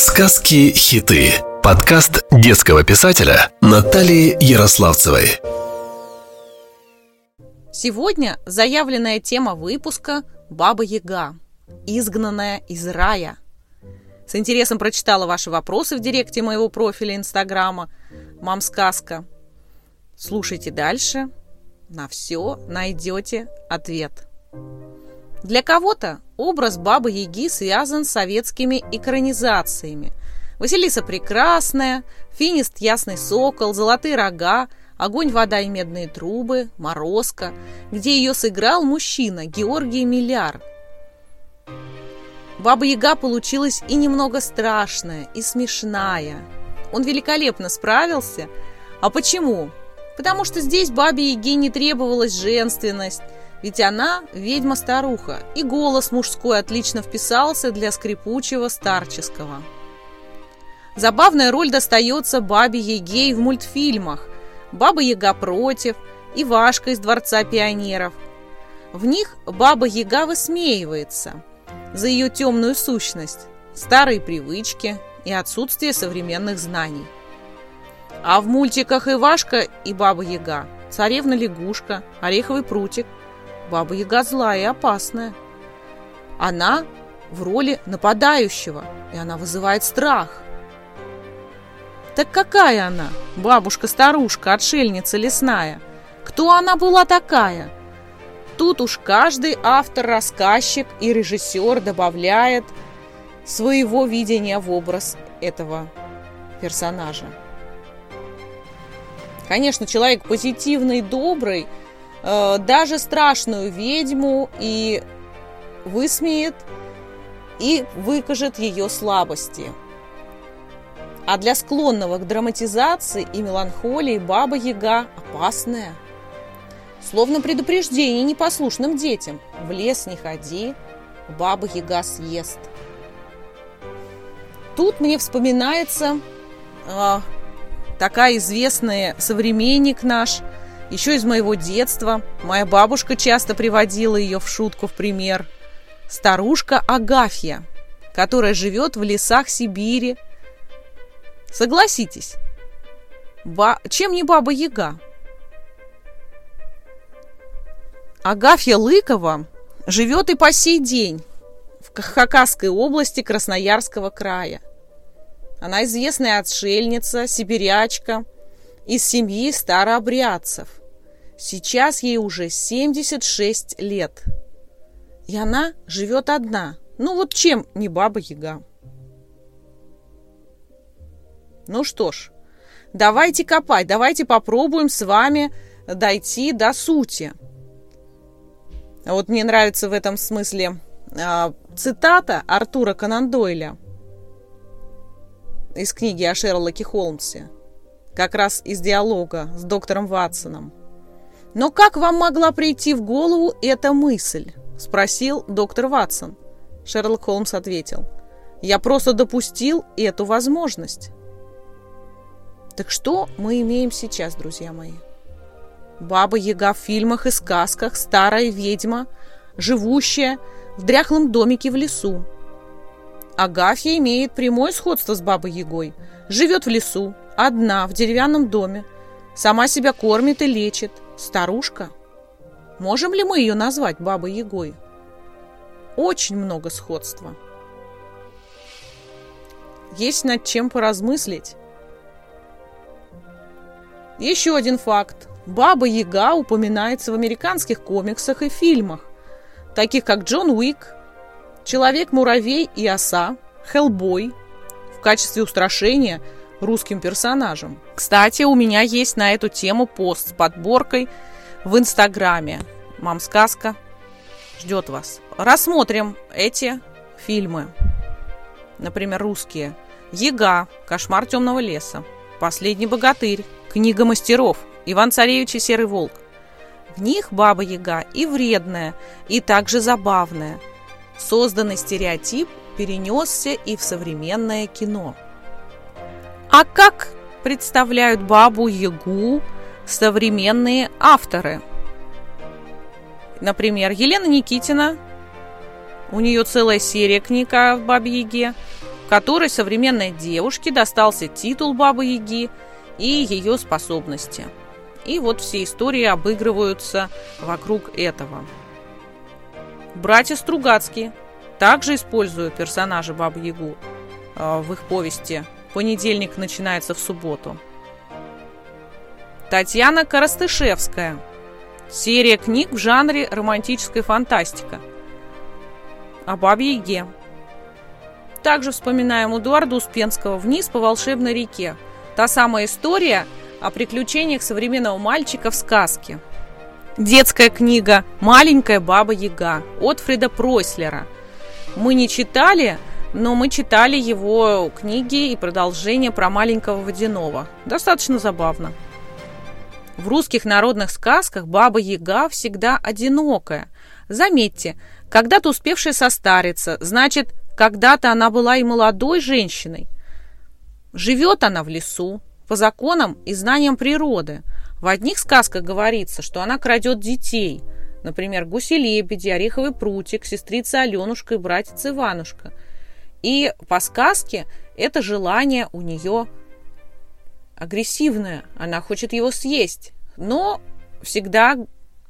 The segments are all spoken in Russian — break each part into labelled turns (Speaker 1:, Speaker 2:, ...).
Speaker 1: Сказки-хиты. Подкаст детского писателя Натальи Ярославцевой.
Speaker 2: Сегодня заявленная тема выпуска «Баба Яга. Изгнанная из рая». С интересом прочитала ваши вопросы в директе моего профиля Инстаграма «Мам Сказка». Слушайте дальше. На все найдете ответ. Для кого-то образ Бабы Яги связан с советскими экранизациями. Василиса Прекрасная, Финист Ясный Сокол, Золотые Рога, Огонь, вода и медные трубы, Морозко, где ее сыграл мужчина Георгий Милляр. Баба Яга получилась и немного страшная, и смешная. Он великолепно справился. А почему? Потому что здесь бабе Яге не требовалась женственность, ведь она ведьма-старуха, и голос мужской отлично вписался для скрипучего старческого. Забавная роль достается бабе Яге в мультфильмах «Баба Яга против», «Ивашка из Дворца пионеров». В них баба Яга высмеивается за ее темную сущность, старые привычки и отсутствие современных знаний. А в мультиках Ивашка и Баба Яга, Царевна лягушка, Ореховый прутик Баба Яга злая и опасная. Она в роли нападающего, и она вызывает страх. Так какая она, бабушка-старушка, отшельница лесная? Кто она была такая? Тут уж каждый автор-рассказчик и режиссер добавляет своего видения в образ этого персонажа. Конечно, человек позитивный, добрый – Э, даже страшную ведьму и высмеет и выкажет ее слабости. А для склонного к драматизации и меланхолии Баба Яга опасная. Словно предупреждение непослушным детям. В лес не ходи, Баба Яга съест. Тут мне вспоминается э, такая известная современник наш – еще из моего детства моя бабушка часто приводила ее в шутку в пример. Старушка Агафья, которая живет в лесах Сибири. Согласитесь, ба... чем не баба Яга? Агафья Лыкова живет и по сей день в Хакасской области Красноярского края. Она известная отшельница, сибирячка – из семьи старообрядцев. Сейчас ей уже 76 лет. И она живет одна. Ну вот чем не баба-яга? Ну что ж, давайте копать, давайте попробуем с вами дойти до сути. Вот мне нравится в этом смысле э, цитата Артура Конан Дойля из книги о Шерлоке Холмсе, как раз из диалога с доктором Ватсоном. «Но как вам могла прийти в голову эта мысль?» – спросил доктор Ватсон. Шерлок Холмс ответил. «Я просто допустил эту возможность». Так что мы имеем сейчас, друзья мои? Баба-яга в фильмах и сказках, старая ведьма, живущая в дряхлом домике в лесу. Агафья имеет прямое сходство с Бабой-ягой. Живет в лесу, одна, в деревянном доме. Сама себя кормит и лечит – Старушка? Можем ли мы ее назвать Бабой Ягой? Очень много сходства. Есть над чем поразмыслить. Еще один факт. Баба Яга упоминается в американских комиксах и фильмах, таких как Джон Уик, Человек-муравей и оса, Хеллбой, в качестве устрашения – русским персонажем. Кстати, у меня есть на эту тему пост с подборкой в Инстаграме. Мам сказка ждет вас. Рассмотрим эти фильмы. Например, русские. Ега, Кошмар темного леса, Последний богатырь, Книга мастеров, Иван Царевич и Серый волк. В них Баба Яга и вредная, и также забавная. Созданный стереотип перенесся и в современное кино – а как представляют Бабу-Ягу современные авторы? Например, Елена Никитина, у нее целая серия книг о Бабе-Яге. в которой современной девушке достался титул Бабы-Яги и ее способности. И вот все истории обыгрываются вокруг этого. Братья Стругацкие также используют персонажа Бабы-Ягу э, в их повести «Понедельник начинается в субботу». Татьяна Коростышевская. Серия книг в жанре романтическая фантастика. О Бабе-Яге. Также вспоминаем Эдуарда Успенского «Вниз по волшебной реке». Та самая история о приключениях современного мальчика в сказке. Детская книга «Маленькая баба-яга» от Фрида Пройслера. Мы не читали, но мы читали его книги и продолжение про маленького водяного. Достаточно забавно. В русских народных сказках баба-яга всегда одинокая. Заметьте, когда-то успевшая состариться, значит, когда-то она была и молодой женщиной. Живет она в лесу, по законам и знаниям природы. В одних сказках говорится, что она крадет детей, например, гуси-лебеди, ореховый прутик, сестрица Аленушка и братец Иванушка. И по сказке это желание у нее агрессивная, она хочет его съесть. Но всегда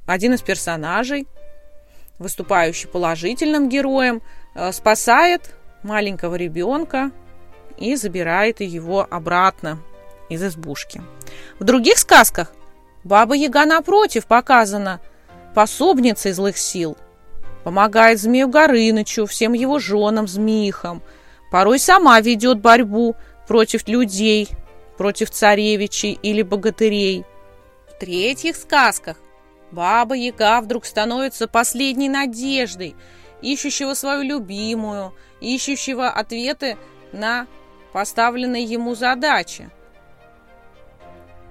Speaker 2: один из персонажей, выступающий положительным героем, э, спасает маленького ребенка и забирает его обратно из избушки. В других сказках Баба Яга, напротив, показана пособницей злых сил. Помогает змею Горынычу, всем его женам, змеихам. Порой сама ведет борьбу против людей, против царевичей или богатырей. В третьих сказках Баба Яга вдруг становится последней надеждой, ищущего свою любимую, ищущего ответы на поставленные ему задачи.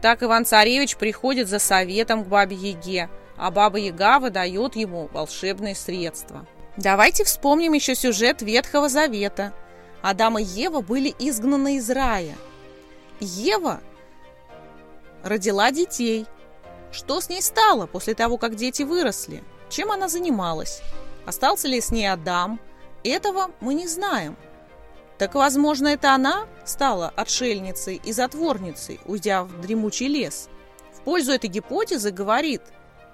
Speaker 2: Так Иван-Царевич приходит за советом к Бабе-Яге, а Баба-Яга выдает ему волшебные средства. Давайте вспомним еще сюжет Ветхого Завета. Адам и Ева были изгнаны из рая – Ева родила детей. Что с ней стало после того, как дети выросли? Чем она занималась? Остался ли с ней Адам? Этого мы не знаем. Так, возможно, это она стала отшельницей и затворницей, уйдя в дремучий лес. В пользу этой гипотезы говорит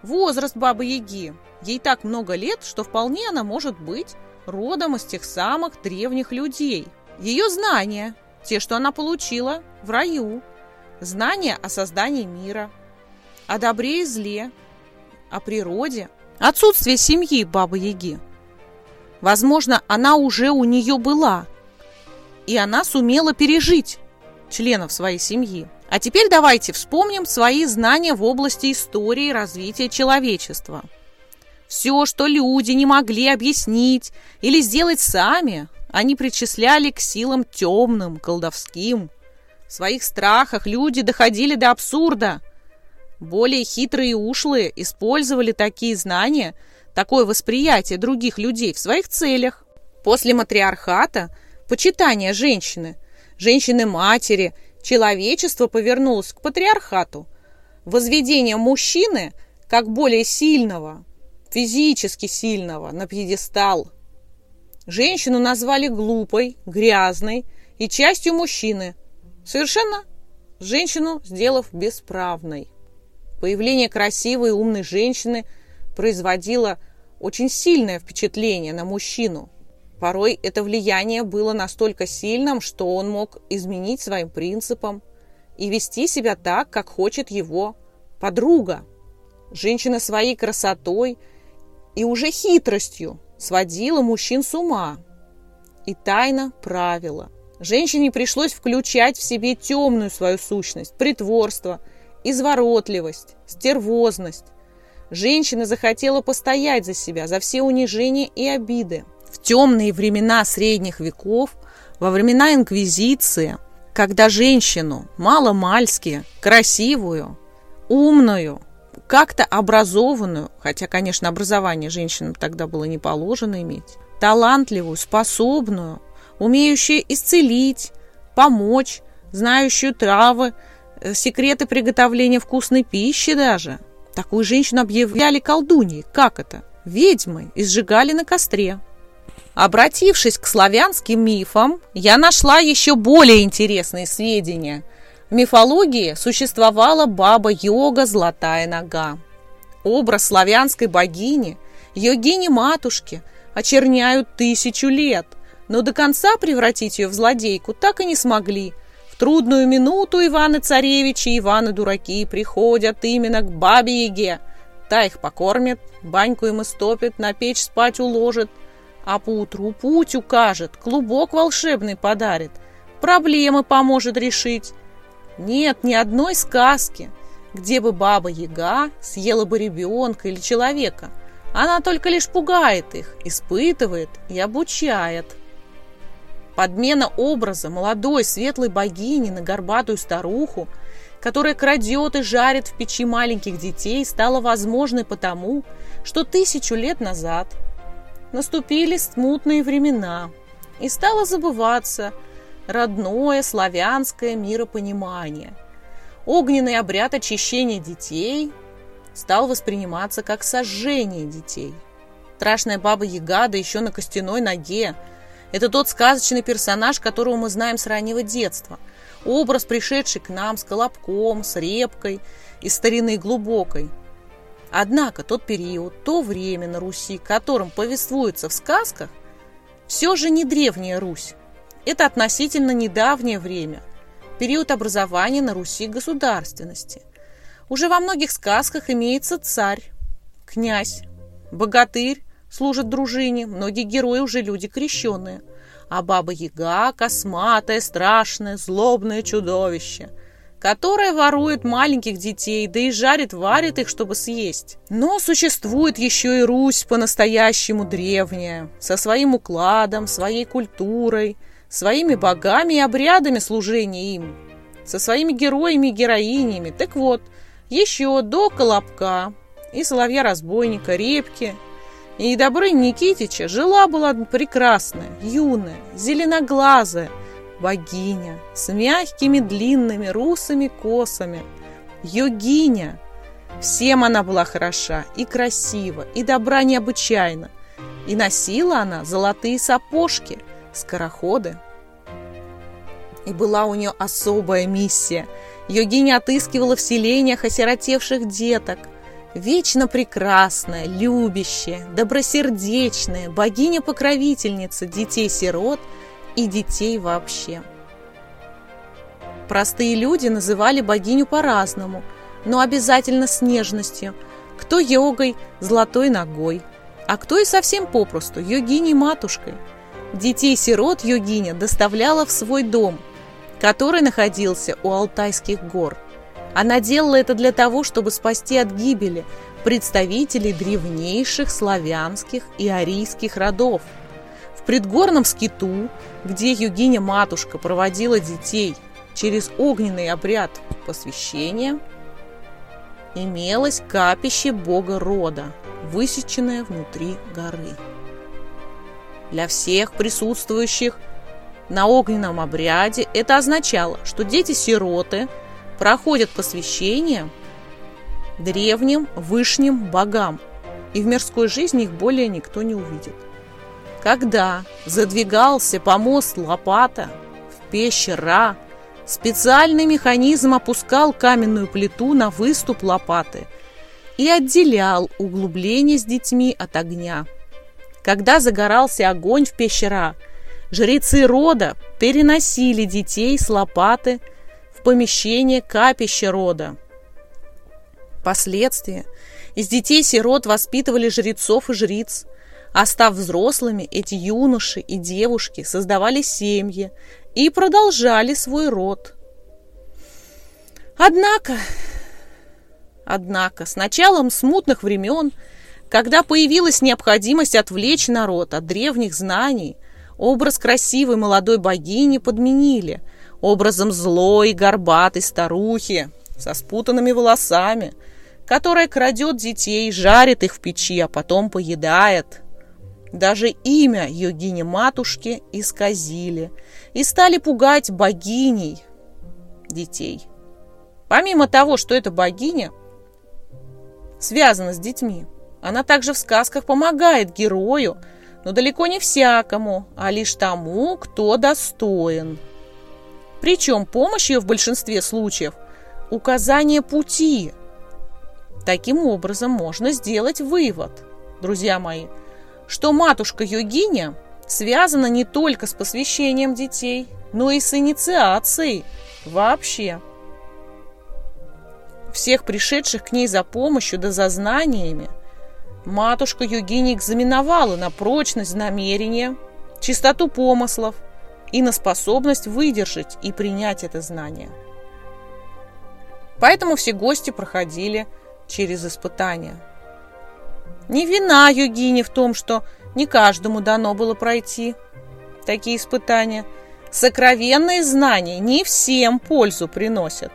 Speaker 2: возраст Бабы-Яги. Ей так много лет, что вполне она может быть родом из тех самых древних людей. Ее знания, те, что она получила в раю. Знания о создании мира, о добре и зле, о природе, отсутствие семьи Бабы-Яги. Возможно, она уже у нее была, и она сумела пережить членов своей семьи. А теперь давайте вспомним свои знания в области истории развития человечества. Все, что люди не могли объяснить или сделать сами, они причисляли к силам темным, колдовским. В своих страхах люди доходили до абсурда. Более хитрые и ушлые использовали такие знания, такое восприятие других людей в своих целях. После матриархата, почитания женщины, женщины-матери, человечество повернулось к патриархату. Возведение мужчины как более сильного, физически сильного, на пьедестал – Женщину назвали глупой, грязной и частью мужчины. Совершенно женщину сделав бесправной. Появление красивой и умной женщины производило очень сильное впечатление на мужчину. Порой это влияние было настолько сильным, что он мог изменить своим принципам и вести себя так, как хочет его подруга. Женщина своей красотой и уже хитростью сводила мужчин с ума и тайно правила. Женщине пришлось включать в себе темную свою сущность, притворство, изворотливость, стервозность. Женщина захотела постоять за себя, за все унижения и обиды. В темные времена средних веков, во времена Инквизиции, когда женщину мало-мальски, красивую, умную, как-то образованную, хотя, конечно, образование женщинам тогда было не положено иметь, талантливую, способную, умеющую исцелить, помочь, знающую травы, э, секреты приготовления вкусной пищи даже. Такую женщину объявляли колдуньей. Как это? Ведьмой и сжигали на костре. Обратившись к славянским мифам, я нашла еще более интересные сведения. В мифологии существовала баба-йога «Золотая нога». Образ славянской богини, йогини-матушки, очерняют тысячу лет, но до конца превратить ее в злодейку так и не смогли. В трудную минуту Иваны-царевичи и Иваны-дураки приходят именно к бабе-яге. Та их покормит, баньку им истопит, на печь спать уложит – а поутру путь укажет, клубок волшебный подарит, проблемы поможет решить. Нет ни одной сказки, где бы баба-яга съела бы ребенка или человека. Она только лишь пугает их, испытывает и обучает. Подмена образа молодой светлой богини на горбатую старуху, которая крадет и жарит в печи маленьких детей, стала возможной потому, что тысячу лет назад – наступили смутные времена, и стало забываться родное славянское миропонимание. Огненный обряд очищения детей стал восприниматься как сожжение детей. Страшная баба Ягада еще на костяной ноге. Это тот сказочный персонаж, которого мы знаем с раннего детства. Образ, пришедший к нам с колобком, с репкой, из старины глубокой – Однако тот период, то время на Руси, которым повествуется в сказках, все же не древняя Русь. Это относительно недавнее время, период образования на Руси государственности. Уже во многих сказках имеется царь, князь, богатырь, служит дружине, многие герои уже люди крещенные, а баба-яга – косматое, страшное, злобное чудовище – которая ворует маленьких детей, да и жарит, варит их, чтобы съесть. Но существует еще и Русь по-настоящему древняя, со своим укладом, своей культурой, своими богами и обрядами служения им, со своими героями и героинями. Так вот, еще до Колобка и Соловья-разбойника, Репки и Добрыни Никитича жила-была прекрасная, юная, зеленоглазая, богиня с мягкими длинными русыми косами, йогиня. Всем она была хороша и красива, и добра необычайно. И носила она золотые сапожки, скороходы. И была у нее особая миссия. Йогиня отыскивала в селениях осиротевших деток, Вечно прекрасная, любящая, добросердечная, богиня-покровительница детей-сирот – и детей вообще. Простые люди называли богиню по-разному, но обязательно с нежностью. Кто йогой, золотой ногой, а кто и совсем попросту, йогиней-матушкой. Детей-сирот йогиня доставляла в свой дом, который находился у Алтайских гор. Она делала это для того, чтобы спасти от гибели представителей древнейших славянских и арийских родов – предгорном скиту, где Югиня-матушка проводила детей через огненный обряд посвящения, имелось капище бога рода, высеченное внутри горы. Для всех присутствующих на огненном обряде это означало, что дети-сироты проходят посвящение древним вышним богам, и в мирской жизни их более никто не увидит. Когда задвигался помост лопата в пещера, специальный механизм опускал каменную плиту на выступ лопаты и отделял углубление с детьми от огня. Когда загорался огонь в пещера, жрецы рода переносили детей с лопаты в помещение капища рода. Впоследствии из детей-сирот воспитывали жрецов и жриц, а став взрослыми, эти юноши и девушки создавали семьи и продолжали свой род. Однако, однако, с началом смутных времен, когда появилась необходимость отвлечь народ от древних знаний, образ красивой молодой богини подменили образом злой, горбатой старухи со спутанными волосами, которая крадет детей, жарит их в печи, а потом поедает – даже имя йогини-матушки исказили и стали пугать богиней детей. Помимо того, что эта богиня связана с детьми, она также в сказках помогает герою но далеко не всякому, а лишь тому, кто достоин. Причем помощь ее в большинстве случаев – указание пути. Таким образом можно сделать вывод, друзья мои, что матушка Йогиня связана не только с посвящением детей, но и с инициацией вообще. Всех пришедших к ней за помощью да за знаниями – Матушка Югини экзаменовала на прочность намерения, чистоту помыслов и на способность выдержать и принять это знание. Поэтому все гости проходили через испытания. Не вина Югини в том, что не каждому дано было пройти такие испытания. Сокровенные знания не всем пользу приносят.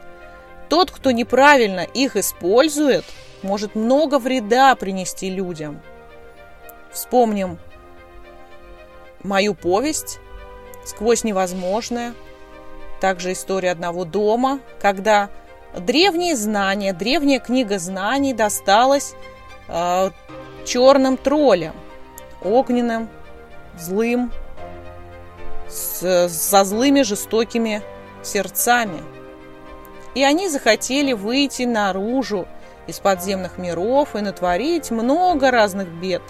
Speaker 2: Тот, кто неправильно их использует – может много вреда принести людям. Вспомним мою повесть «Сквозь невозможное», также история одного дома, когда древние знания, древняя книга знаний досталась э, черным троллям, огненным, злым, с, со злыми жестокими сердцами. И они захотели выйти наружу из подземных миров и натворить много разных бед.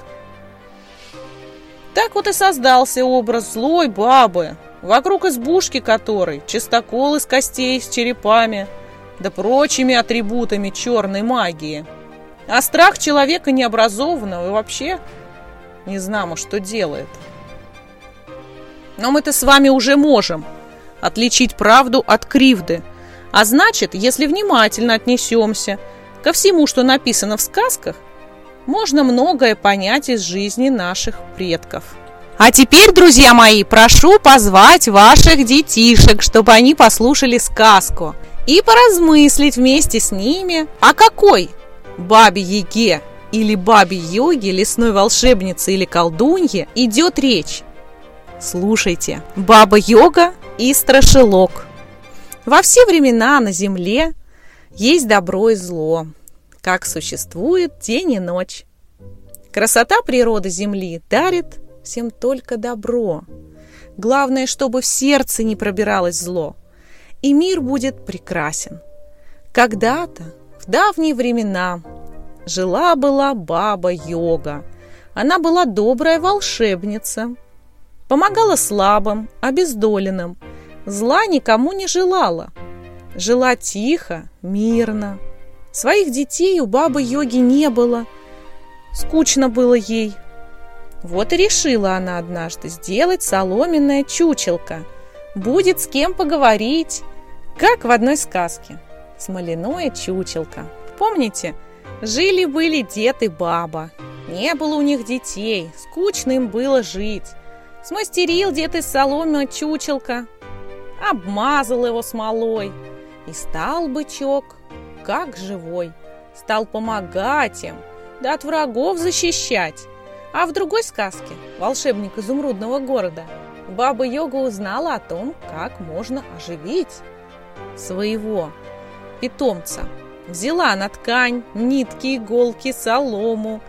Speaker 2: Так вот и создался образ злой бабы, вокруг избушки которой чистокол из костей с черепами, да прочими атрибутами черной магии. А страх человека необразованного и вообще не знамо, что делает. Но мы-то с вами уже можем отличить правду от кривды. А значит, если внимательно отнесемся – Ко всему, что написано в сказках, можно многое понять из жизни наших предков. А теперь, друзья мои, прошу позвать ваших детишек, чтобы они послушали сказку и поразмыслить вместе с ними, о какой бабе Яге или бабе Йоге, лесной волшебнице или колдунье идет речь. Слушайте, Баба Йога и Страшилок. Во все времена на земле есть добро и зло, как существует день и ночь. Красота природы Земли дарит всем только добро. Главное, чтобы в сердце не пробиралось зло, и мир будет прекрасен. Когда-то, давние времена, жила-была баба-йога. Она была добрая волшебница, помогала слабым, обездоленным, зла никому не желала – Жила тихо, мирно. Своих детей у бабы йоги не было. Скучно было ей. Вот и решила она однажды сделать соломенное чучелко. Будет с кем поговорить, как в одной сказке. Смоляное чучелко. Помните? Жили-были дед и баба. Не было у них детей, скучно им было жить. Смастерил дед из соломы чучелка, обмазал его смолой – и стал бычок, как живой, стал помогать им, да от врагов защищать. А в другой сказке «Волшебник изумрудного города» Баба Йога узнала о том, как можно оживить своего питомца. Взяла на ткань нитки, иголки, солому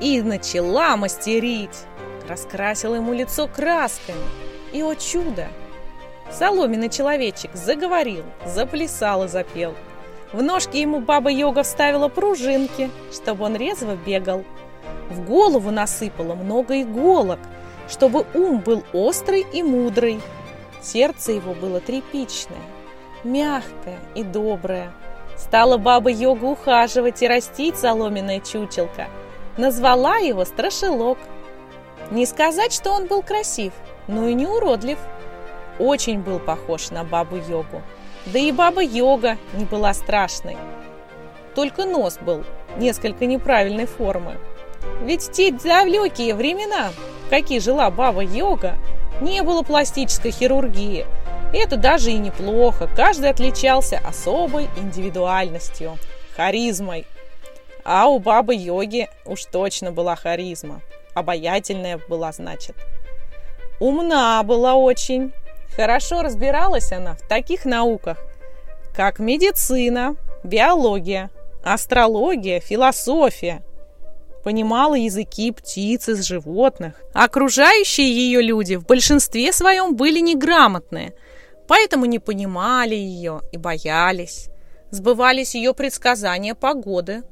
Speaker 2: и начала мастерить. Раскрасила ему лицо красками. И, о чудо, Соломенный человечек заговорил, заплясал и запел. В ножки ему баба-йога вставила пружинки, чтобы он резво бегал. В голову насыпала много иголок, чтобы ум был острый и мудрый. Сердце его было тряпичное, мягкое и доброе. Стала баба-йога ухаживать и растить соломенное чучелко. Назвала его Страшилок. Не сказать, что он был красив, но и не уродлив – очень был похож на бабу-йогу. Да и баба-йога не была страшной. Только нос был несколько неправильной формы. Ведь в те далекие времена, в какие жила баба-йога, не было пластической хирургии. И это даже и неплохо. Каждый отличался особой индивидуальностью, харизмой. А у бабы-йоги уж точно была харизма. Обаятельная была, значит. Умна была очень. Хорошо разбиралась она в таких науках, как медицина, биология, астрология, философия. понимала языки птиц и животных. Окружающие ее люди в большинстве своем были неграмотные, поэтому не понимали ее и боялись. Сбывались ее предсказания погоды.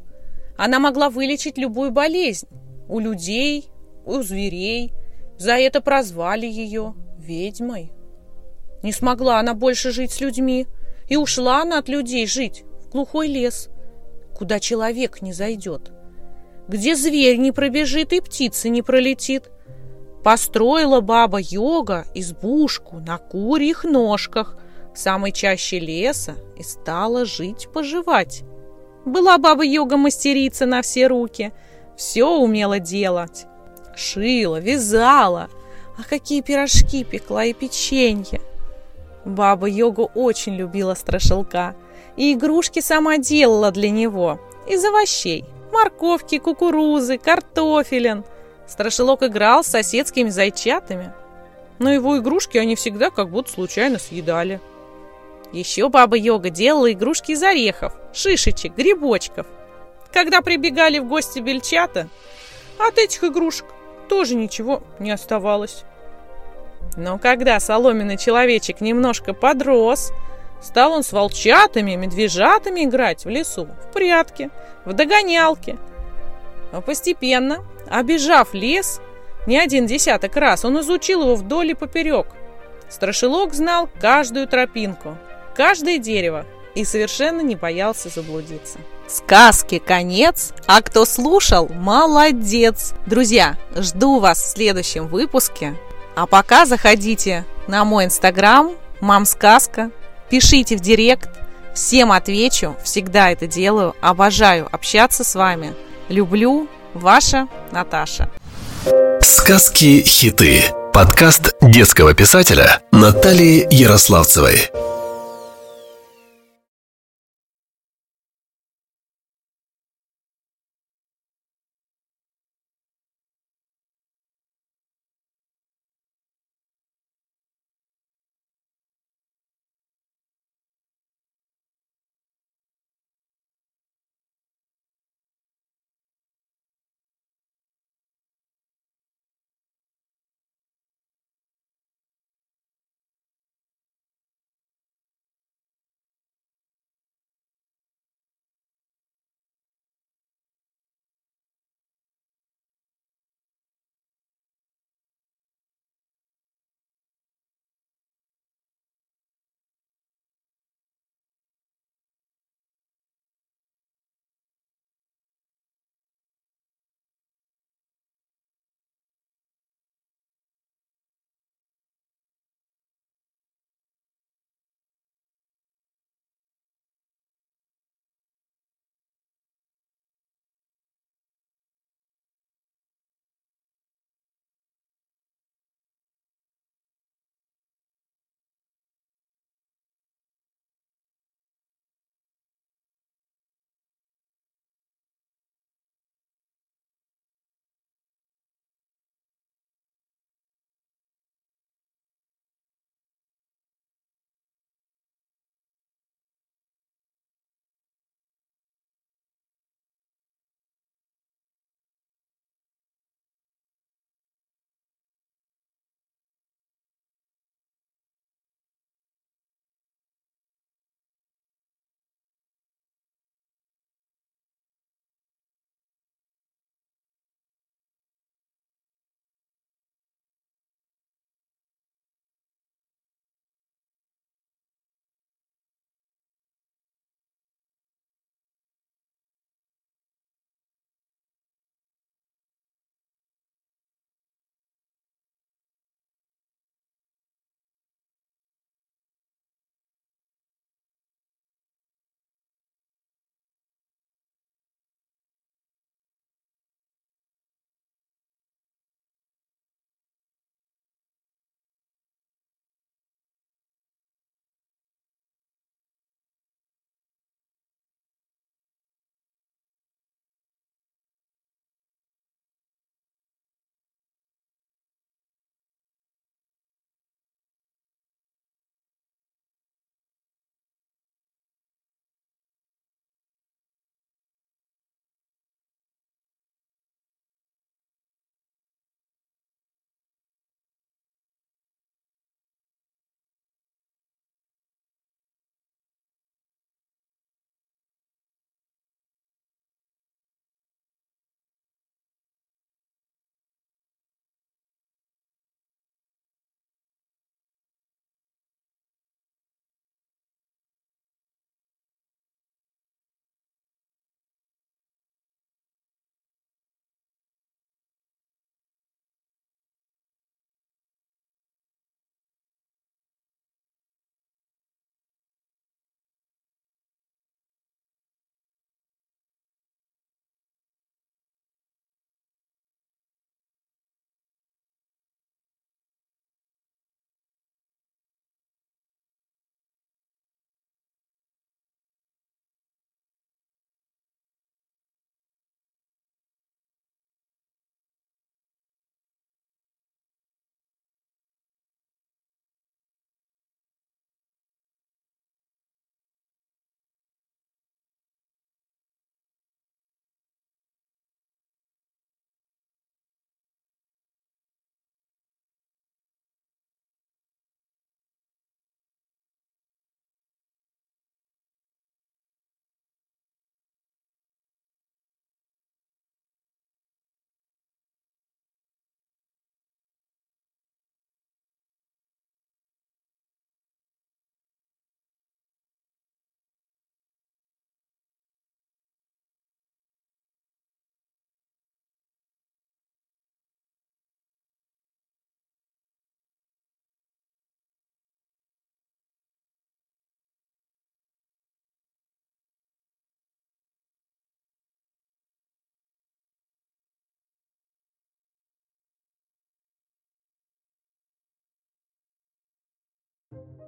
Speaker 2: Она могла вылечить любую болезнь. У людей, у зверей. За это прозвали ее ведьмой. Не смогла она больше жить с людьми, и ушла она от людей жить в глухой лес, куда человек не зайдет, где зверь не пробежит и птица не пролетит. Построила баба йога избушку на курьих ножках самой чаще леса и стала жить-поживать. Была баба йога мастерица на все руки, все умела делать. Шила, вязала, а какие пирожки пекла и печенье. Баба Йога очень любила страшилка и игрушки сама делала для него из овощей. Морковки, кукурузы, картофелин. Страшилок играл с соседскими зайчатами. Но его игрушки они всегда как будто случайно съедали. Еще баба Йога делала игрушки из орехов, шишечек, грибочков. Когда прибегали в гости бельчата, от этих игрушек тоже ничего не оставалось. Но когда соломенный человечек немножко подрос, стал он с волчатами, медвежатами играть в лесу, в прятки, в догонялки. А постепенно, обижав лес, не один десяток раз, он изучил его вдоль и поперек. Страшилок знал каждую тропинку, каждое дерево и совершенно не боялся заблудиться. Сказки конец, а кто слушал, молодец! Друзья, жду вас в следующем выпуске. А пока заходите на мой инстаграм, мам сказка, пишите в директ, всем отвечу, всегда это делаю, обожаю общаться с вами. Люблю, ваша Наташа.
Speaker 1: Сказки-хиты. Подкаст детского писателя Натальи Ярославцевой.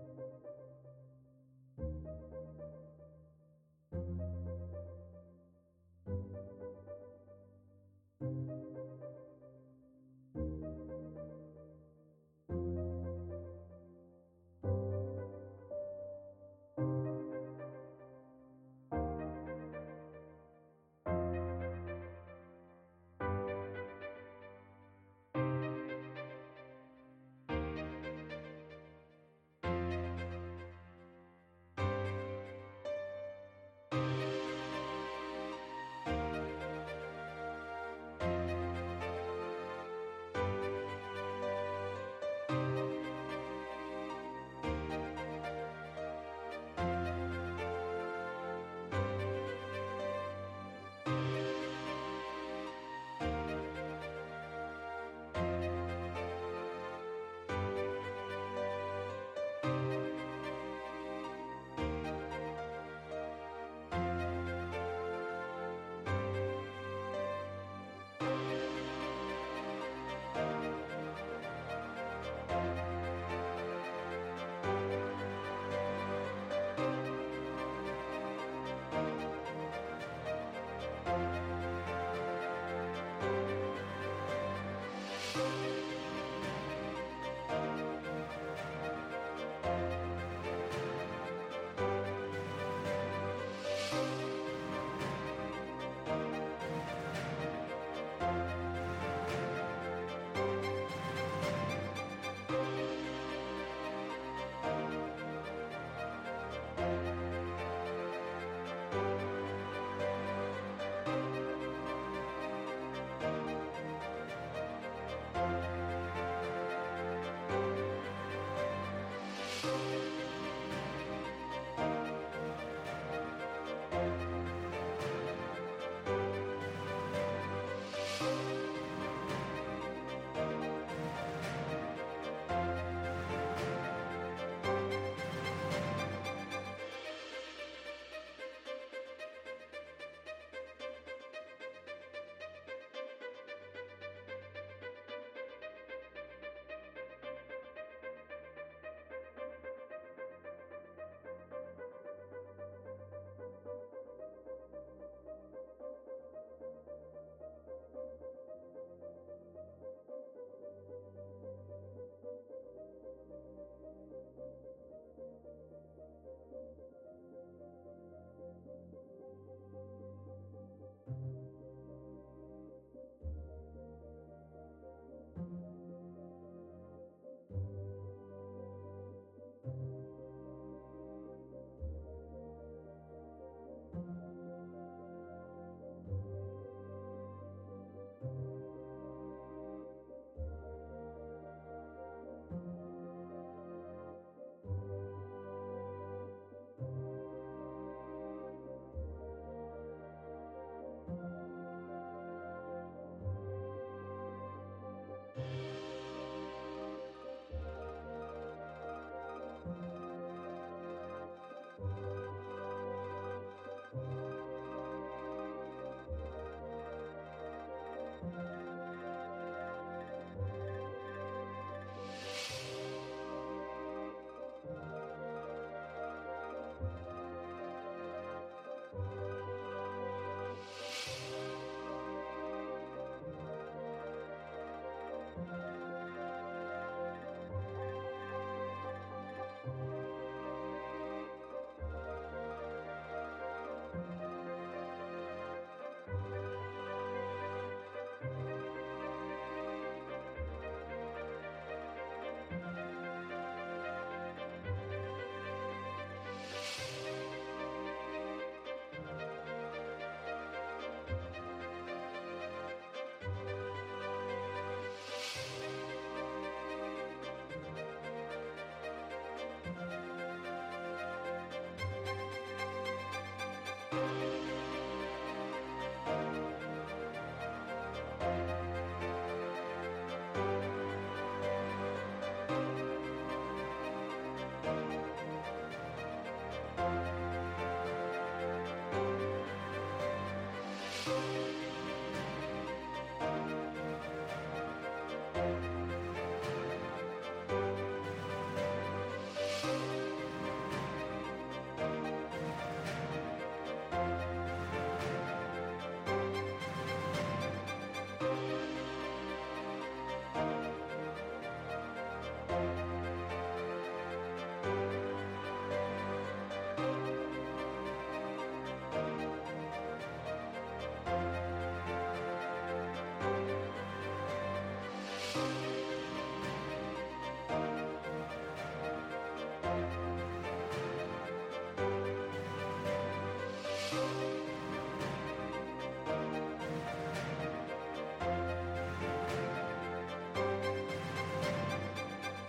Speaker 1: thank you